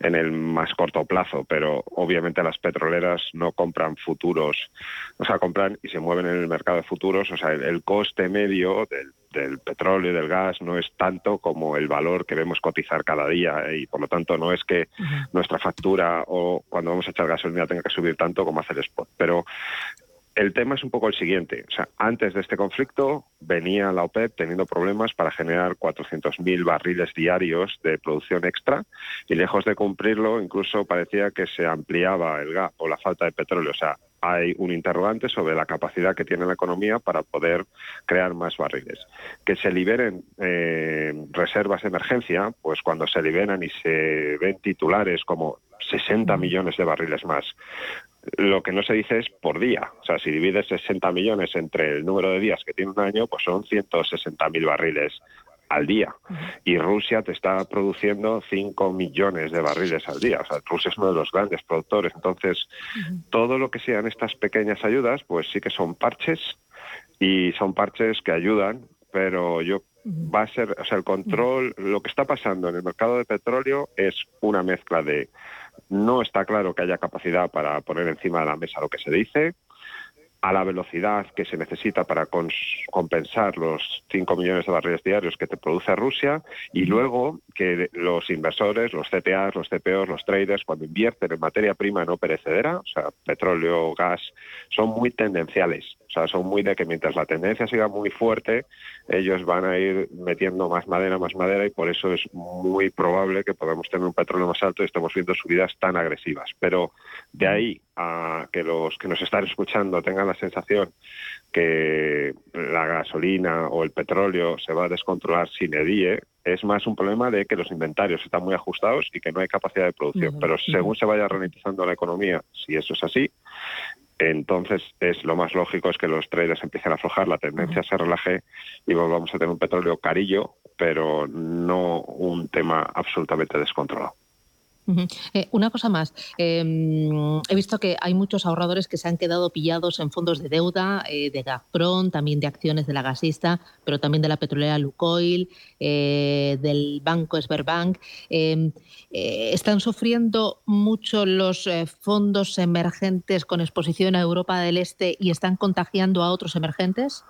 en el más corto plazo, pero obviamente las petroleras no compran futuros, o sea, compran y se mueven en el mercado de futuros, o sea, el, coste medio del, del petróleo y del gas no es tanto como el valor que vemos cotizar cada día ¿eh? y por lo tanto no es que nuestra factura o cuando vamos a echar gasolina tenga que subir tanto como hace el spot, pero el tema es un poco el siguiente. O sea, antes de este conflicto venía la OPEP teniendo problemas para generar 400.000 barriles diarios de producción extra y lejos de cumplirlo incluso parecía que se ampliaba el gap o la falta de petróleo. O sea, hay un interrogante sobre la capacidad que tiene la economía para poder crear más barriles. Que se liberen eh, reservas de emergencia, pues cuando se liberan y se ven titulares como 60 millones de barriles más lo que no se dice es por día. O sea, si divides 60 millones entre el número de días que tiene un año, pues son 160.000 barriles al día. Y Rusia te está produciendo 5 millones de barriles al día. O sea, Rusia es uno de los grandes productores. Entonces, todo lo que sean estas pequeñas ayudas, pues sí que son parches y son parches que ayudan, pero yo va a ser, o sea, el control, lo que está pasando en el mercado de petróleo es una mezcla de no está claro que haya capacidad para poner encima de la mesa lo que se dice, a la velocidad que se necesita para compensar los 5 millones de barriles diarios que te produce Rusia. Y luego que los inversores, los CTAs, los CPOs, los traders, cuando invierten en materia prima no perecedera, o sea, petróleo, gas, son muy tendenciales. O sea, son muy de que mientras la tendencia siga muy fuerte, ellos van a ir metiendo más madera, más madera y por eso es muy probable que podamos tener un petróleo más alto y estemos viendo subidas tan agresivas. Pero de ahí a que los que nos están escuchando tengan la sensación que la gasolina o el petróleo se va a descontrolar sin edie, es más un problema de que los inventarios están muy ajustados y que no hay capacidad de producción. Pero según se vaya ralentizando la economía, si eso es así, entonces es lo más lógico es que los traders empiecen a aflojar, la tendencia se relaje y volvamos a tener un petróleo carillo, pero no un tema absolutamente descontrolado. Eh, una cosa más, em, he visto que hay muchos ahorradores que se han quedado pillados en fondos de deuda eh, de Gazprom, también de acciones de la gasista, pero también de la petrolera Lukoil, eh, del banco Sberbank. Em, ¿Están sufriendo mucho los fondos emergentes con exposición a Europa del Este y están contagiando a otros emergentes?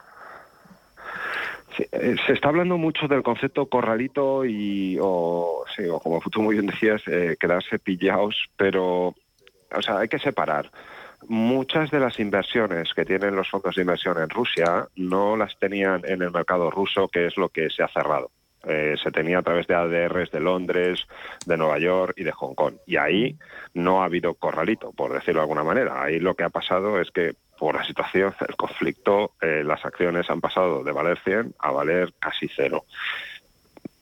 Eh, se está hablando mucho del concepto corralito y, o, como tú muy bien decías, eh, quedarse pillados, pero, o sea, hay que separar. Muchas de las inversiones que tienen los fondos de inversión en Rusia no las tenían en el mercado ruso, que es lo que se ha cerrado. Eh, se tenía a través de ADRs de Londres, de Nueva York y de Hong Kong. Y ahí no ha habido corralito, por decirlo de alguna manera. Ahí lo que ha pasado es que por la situación, el conflicto, eh, las acciones han pasado de valer 100 a valer casi cero.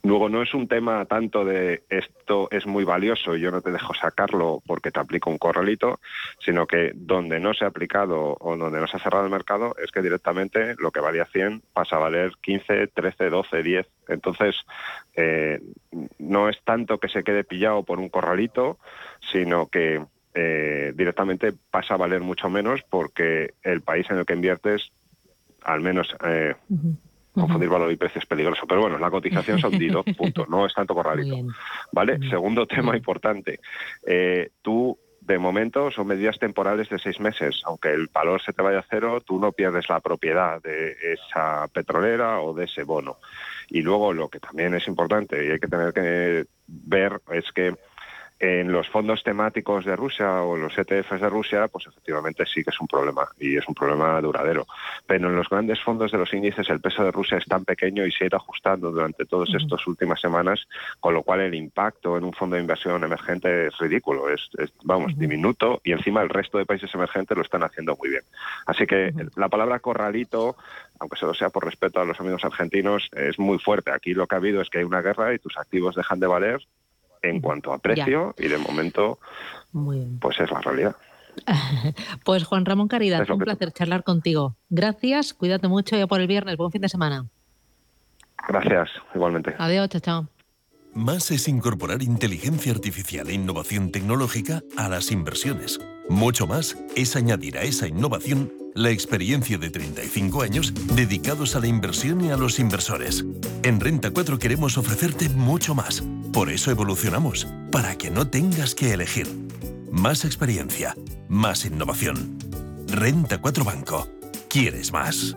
Luego no es un tema tanto de esto es muy valioso y yo no te dejo sacarlo porque te aplico un corralito, sino que donde no se ha aplicado o donde no se ha cerrado el mercado es que directamente lo que valía 100 pasa a valer 15, 13, 12, 10. Entonces eh, no es tanto que se quede pillado por un corralito, sino que eh, directamente pasa a valer mucho menos porque el país en el que inviertes al menos eh, confundir valor y precio es peligroso. Pero bueno, la cotización se ha hundido, punto. No es tanto corralito. ¿Vale? Segundo tema importante. Eh, tú de momento son medidas temporales de seis meses. Aunque el valor se te vaya a cero, tú no pierdes la propiedad de esa petrolera o de ese bono. Y luego lo que también es importante y hay que tener que ver es que en los fondos temáticos de Rusia o los ETFs de Rusia, pues efectivamente sí que es un problema y es un problema duradero. Pero en los grandes fondos de los índices el peso de Rusia es tan pequeño y se ha ido ajustando durante todas estas últimas semanas, con lo cual el impacto en un fondo de inversión emergente es ridículo, es, vamos, diminuto y encima el resto de países emergentes lo están haciendo muy bien. Así que la palabra corralito aunque solo sea por respeto a los amigos argentinos, es muy fuerte. Aquí lo que ha habido es que hay una guerra y tus activos dejan de valer en cuanto a precio y de momento pues es la realidad. pues Juan Ramón Caridad, un placer charlar contigo. Gracias, cuídate mucho ya por el viernes, buen fin de semana. Gracias, igualmente. Adiós, chao, chao. Más es incorporar inteligencia artificial e innovación tecnológica a las inversiones. Mucho más es añadir a esa innovación la experiencia de 35 años dedicados a la inversión y a los inversores. En Renta 4 queremos ofrecerte mucho más. Por eso evolucionamos, para que no tengas que elegir. Más experiencia, más innovación. Renta 4 Banco. ¿Quieres más?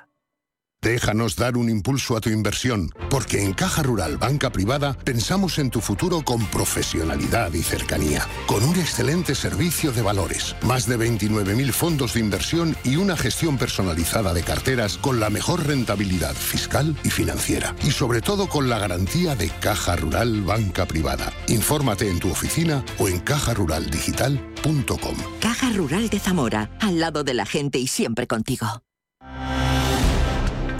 Déjanos dar un impulso a tu inversión, porque en Caja Rural Banca Privada pensamos en tu futuro con profesionalidad y cercanía, con un excelente servicio de valores, más de 29.000 fondos de inversión y una gestión personalizada de carteras con la mejor rentabilidad fiscal y financiera, y sobre todo con la garantía de Caja Rural Banca Privada. Infórmate en tu oficina o en cajaruraldigital.com. Caja Rural de Zamora, al lado de la gente y siempre contigo.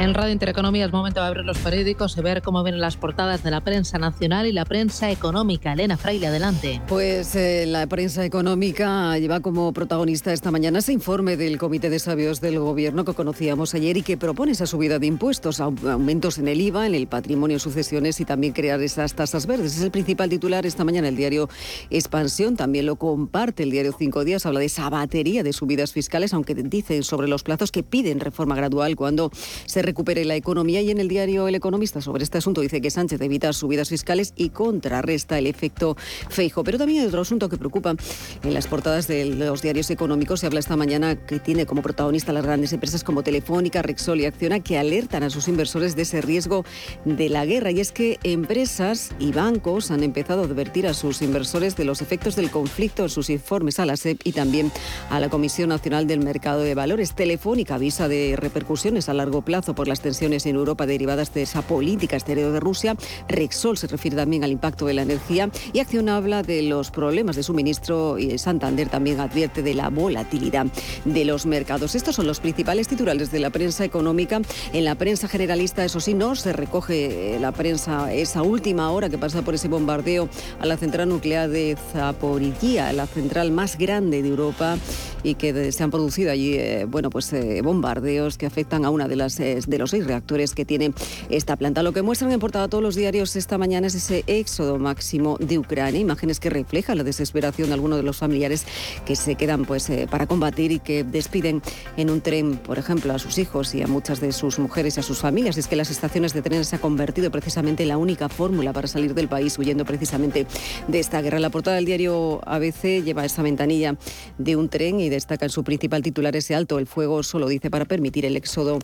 En Radio Intereconomía es momento de abrir los periódicos y ver cómo vienen las portadas de la prensa nacional y la prensa económica. Elena Fraile, adelante. Pues eh, la prensa económica lleva como protagonista esta mañana ese informe del Comité de Sabios del Gobierno que conocíamos ayer y que propone esa subida de impuestos, aumentos en el IVA, en el patrimonio, sucesiones y también crear esas tasas verdes. Es el principal titular esta mañana el diario Expansión. También lo comparte el diario Cinco Días. Habla de esa batería de subidas fiscales, aunque dicen sobre los plazos que piden reforma gradual cuando se recupere la economía y en el diario El Economista sobre este asunto dice que Sánchez evita subidas fiscales y contrarresta el efecto Feijo. Pero también hay otro asunto que preocupa en las portadas de los diarios económicos. Se habla esta mañana que tiene como protagonista las grandes empresas como Telefónica, Rexol y Acciona que alertan a sus inversores de ese riesgo de la guerra. Y es que empresas y bancos han empezado a advertir a sus inversores de los efectos del conflicto en sus informes a la SEP y también a la Comisión Nacional del Mercado de Valores. Telefónica avisa de repercusiones a largo plazo por las tensiones en Europa derivadas de esa política exterior de Rusia. Rexol se refiere también al impacto de la energía y Acción habla de los problemas de suministro y Santander también advierte de la volatilidad de los mercados. Estos son los principales titulares de la prensa económica. En la prensa generalista, eso sí, no se recoge la prensa esa última hora que pasa por ese bombardeo a la central nuclear de Zaporizhia, la central más grande de Europa y que se han producido allí, eh, bueno, pues eh, bombardeos que afectan a una de las eh, de los seis reactores que tiene esta planta. Lo que muestran en portada todos los diarios esta mañana es ese éxodo máximo de Ucrania, imágenes que reflejan la desesperación de algunos de los familiares que se quedan pues eh, para combatir y que despiden en un tren, por ejemplo, a sus hijos y a muchas de sus mujeres y a sus familias. Es que las estaciones de trenes se ha convertido precisamente en la única fórmula para salir del país huyendo precisamente de esta guerra. La portada del diario ABC lleva esa ventanilla de un tren y destaca en su principal titular ese alto el fuego solo dice para permitir el éxodo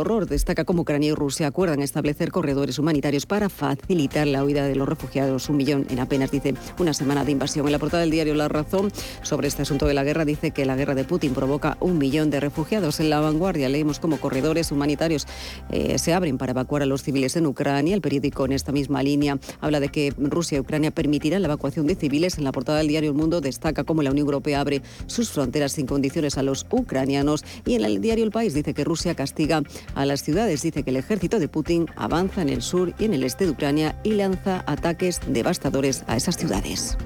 horror. Destaca cómo Ucrania y Rusia acuerdan establecer corredores humanitarios para facilitar la huida de los refugiados. Un millón en apenas, dice, una semana de invasión. En la portada del diario La Razón sobre este asunto de la guerra dice que la guerra de Putin provoca un millón de refugiados. En la vanguardia leemos cómo corredores humanitarios eh, se abren para evacuar a los civiles en Ucrania. El periódico en esta misma línea habla de que Rusia y Ucrania permitirán la evacuación de civiles. En la portada del diario El Mundo destaca cómo la Unión Europea abre sus fronteras sin condiciones a los ucranianos. Y en el diario El País dice que Rusia castiga a las ciudades. Dice que el ejército de Putin avanza en el sur y en el este de Ucrania y lanza ataques devastadores a esas ciudades.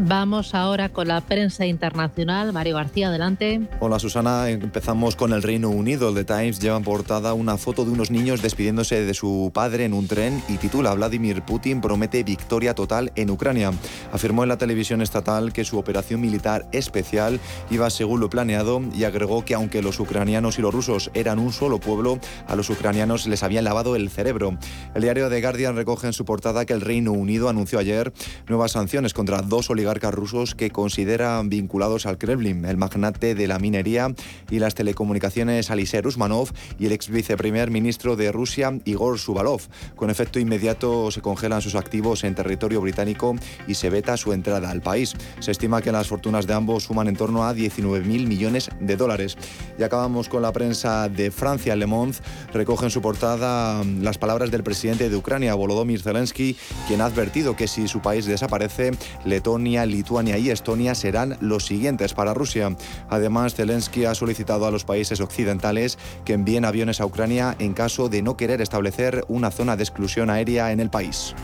Vamos ahora con la prensa internacional. Mario García, adelante. Hola Susana, empezamos con el Reino Unido. The Times lleva en portada una foto de unos niños despidiéndose de su padre en un tren y titula Vladimir Putin promete victoria total en Ucrania. Afirmó en la televisión estatal que su operación militar especial iba según lo planeado y agregó que aunque los ucranianos y los rusos eran un solo pueblo, a los ucranianos les habían lavado el cerebro. El diario The Guardian recoge en su portada que el Reino Unido anunció ayer nuevas sanciones contra dos oligarcas rusos que consideran vinculados al Kremlin, el magnate de la minería y las telecomunicaciones Aliser Usmanov y el ex viceprimer ministro de Rusia, Igor Subalov. Con efecto inmediato se congelan sus activos en territorio británico y se veta su entrada al país. Se estima que las fortunas de ambos suman en torno a 19.000 millones de dólares. Y acabamos con la prensa de Francia. Le Monde recoge en su portada mm, las palabras del presidente de Ucrania, Volodymyr Zelensky, quien ha advertido que si su país desaparece, Letonia Lituania y Estonia serán los siguientes para Rusia. Además, Zelensky ha solicitado a los países occidentales que envíen aviones a Ucrania en caso de no querer establecer una zona de exclusión aérea en el país.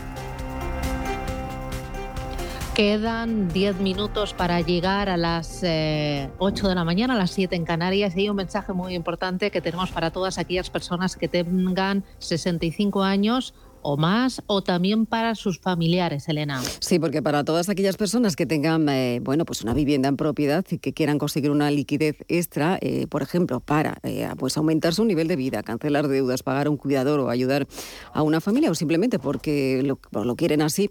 Quedan 10 minutos para llegar a las 8 eh, de la mañana, a las 7 en Canarias. Y hay un mensaje muy importante que tenemos para todas aquellas personas que tengan 65 años o más, o también para sus familiares, Elena. Sí, porque para todas aquellas personas que tengan, eh, bueno, pues una vivienda en propiedad y que quieran conseguir una liquidez extra, eh, por ejemplo, para eh, pues aumentar su nivel de vida, cancelar deudas, pagar a un cuidador o ayudar a una familia, o simplemente porque lo, lo quieren así,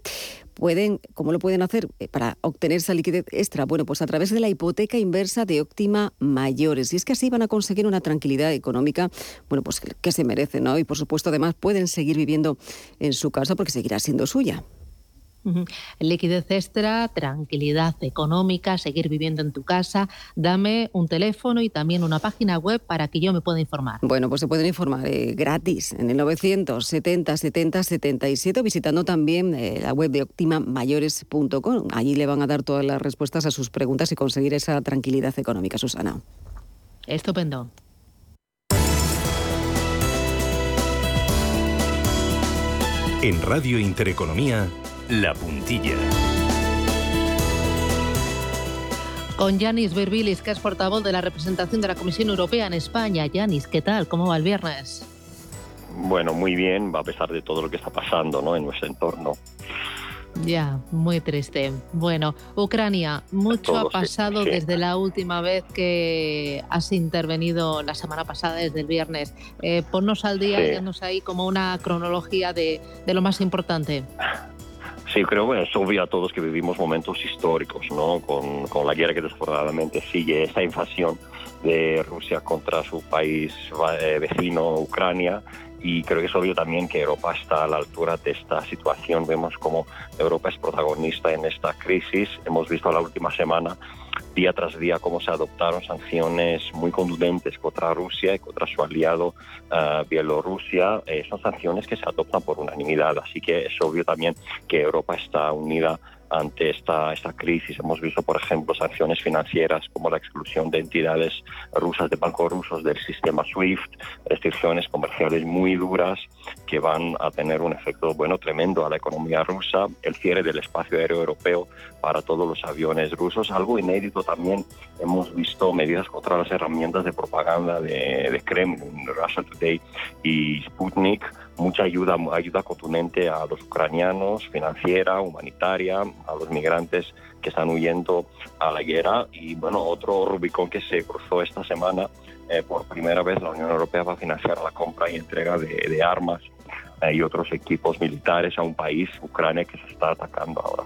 pueden, ¿cómo lo pueden hacer eh, para obtener esa liquidez extra? Bueno, pues a través de la hipoteca inversa de Óptima Mayores. Y es que así van a conseguir una tranquilidad económica, bueno, pues que se merece, ¿no? Y por supuesto, además, pueden seguir viviendo en su casa porque seguirá siendo suya. Liquidez extra, tranquilidad económica, seguir viviendo en tu casa. Dame un teléfono y también una página web para que yo me pueda informar. Bueno, pues se pueden informar eh, gratis en el 970 70 77 visitando también eh, la web de optimamayores.com. Allí le van a dar todas las respuestas a sus preguntas y conseguir esa tranquilidad económica, Susana. Estupendo. En Radio Intereconomía, la puntilla. Con Yanis Berbilis, que es portavoz de la representación de la Comisión Europea en España. Yanis, ¿qué tal? ¿Cómo va el viernes? Bueno, muy bien, a pesar de todo lo que está pasando ¿no? en nuestro entorno. Ya, muy triste. Bueno, Ucrania, mucho ha pasado desde la última vez que has intervenido la semana pasada, desde el viernes. Eh, ponnos al día, sí. ahí como una cronología de, de lo más importante. Sí, creo que es obvio a todos que vivimos momentos históricos, ¿no? Con, con la guerra que desafortunadamente sigue, esta invasión de Rusia contra su país eh, vecino, Ucrania, y creo que es obvio también que Europa está a la altura de esta situación. Vemos como Europa es protagonista en esta crisis. Hemos visto la última semana día tras día cómo se adoptaron sanciones muy contundentes contra Rusia y contra su aliado uh, Bielorrusia. Eh, son sanciones que se adoptan por unanimidad, así que es obvio también que Europa está unida ante esta, esta crisis. Hemos visto, por ejemplo, sanciones financieras como la exclusión de entidades rusas, de bancos rusos del sistema SWIFT, restricciones comerciales muy duras que van a tener un efecto bueno tremendo a la economía rusa, el cierre del espacio aéreo europeo para todos los aviones rusos, algo inédito también. Hemos visto medidas contra las herramientas de propaganda de, de Kremlin, Russia Today y Sputnik, mucha ayuda, ayuda contundente a los ucranianos, financiera, humanitaria, a los migrantes que están huyendo a la guerra. Y bueno, otro Rubicón que se cruzó esta semana, eh, por primera vez la Unión Europea va a financiar la compra y entrega de, armas eh, y otros equipos militares a un país, Ucrania, que se está atacando ahora.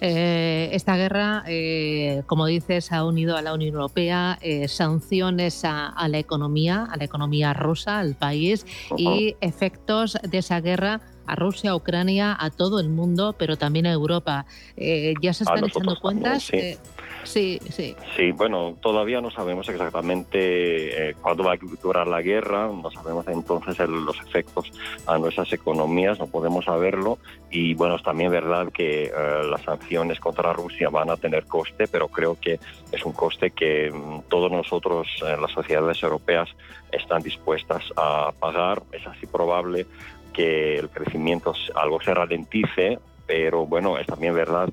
Eh, esta guerra, eh, como dices, ha unido a la Unión Europea eh, sanciones a, la economía, a la economía rusa, al país, y efectos de esa guerra a Rusia, a Ucrania, a todo el mundo, pero también a Europa. ya se están echando cuentas. Sí, sí. Sí, bueno, todavía no sabemos exactamente eh, cuándo va a durar la guerra, no sabemos entonces los efectos a nuestras economías, no podemos saberlo. Y bueno, es también verdad que eh, las sanciones contra Rusia van a tener coste, pero creo que es un coste que mm, todos nosotros, eh, las sociedades europeas, están dispuestas a pagar. Es así probable que el crecimiento algo se ralentice, pero bueno, es también verdad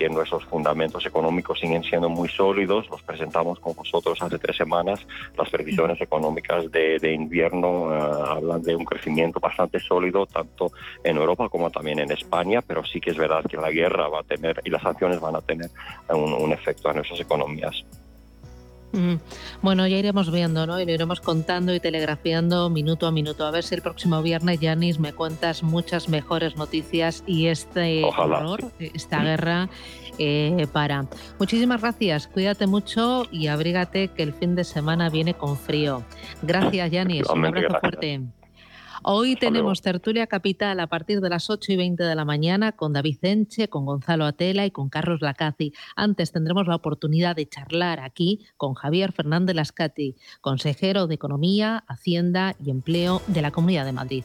que nuestros fundamentos económicos siguen siendo muy sólidos. Los presentamos con vosotros hace tres semanas. Las previsiones económicas de, invierno eh, hablan de un crecimiento bastante sólido, tanto en Europa como también en España, pero sí que es verdad que la guerra va a tener y las sanciones van a tener un, efecto en nuestras economías. Bueno, ya iremos viendo, ¿no? Y lo iremos contando y telegrafiando minuto a minuto. A ver si el próximo viernes, Yanis, me cuentas muchas mejores noticias y este horror, esta guerra eh, para. Muchísimas gracias, cuídate mucho y abrígate que el fin de semana viene con frío. Gracias, Yanis. Un abrazo fuerte. Hoy tenemos tertulia capital a partir de las 8 y 20 de la mañana con David Enche, con Gonzalo Atela y con Carlos Lacazi. Antes tendremos la oportunidad de charlar aquí con Javier Fernández Lascati, consejero de Economía, Hacienda y Empleo de la Comunidad de Madrid.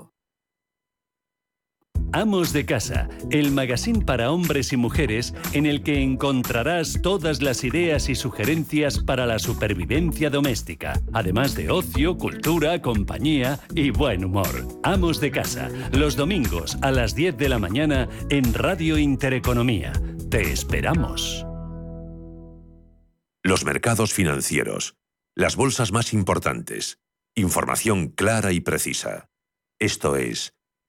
Amos de Casa, el magazine para hombres y mujeres en el que encontrarás todas las ideas y sugerencias para la supervivencia doméstica, además de ocio, cultura, compañía y buen humor. Amos de Casa, los domingos a las 10 de la mañana en Radio Intereconomía. Te esperamos. Los mercados financieros, las bolsas más importantes, información clara y precisa. Esto es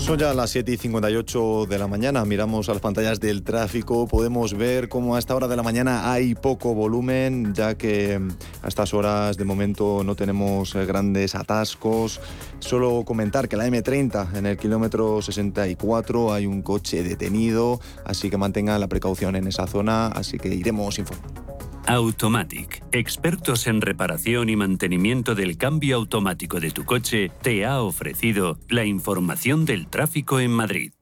Son ya las 7 y 58 de la mañana. Miramos a las pantallas del tráfico. Podemos ver cómo a esta hora de la mañana hay poco volumen, ya que mm, a estas horas de momento no tenemos eh, grandes atascos. Solo comentar que la M30 en el kilómetro 64 hay un coche detenido, así que mantengan la precaución en esa zona. Así que iremos informando. Automatic, expertos en reparación y mantenimiento del cambio automático de tu coche, te ha ofrecido la información del tráfico en Madrid.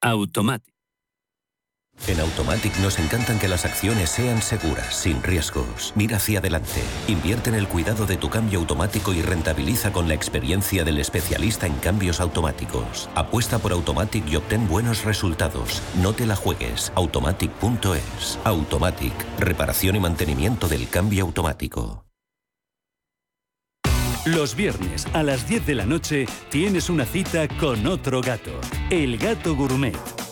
Automatic. En Automatic nos encantan que las acciones sean seguras, sin riesgos. Mira hacia adelante. Invierte en el cuidado de tu cambio automático y rentabiliza con la experiencia del especialista en cambios automáticos. Apuesta por Automatic y obtén buenos resultados. No te la juegues. Automatic.es. Automatic. Reparación y mantenimiento del cambio automático. Los viernes a las 10 de la noche tienes una cita con otro gato, el gato gourmet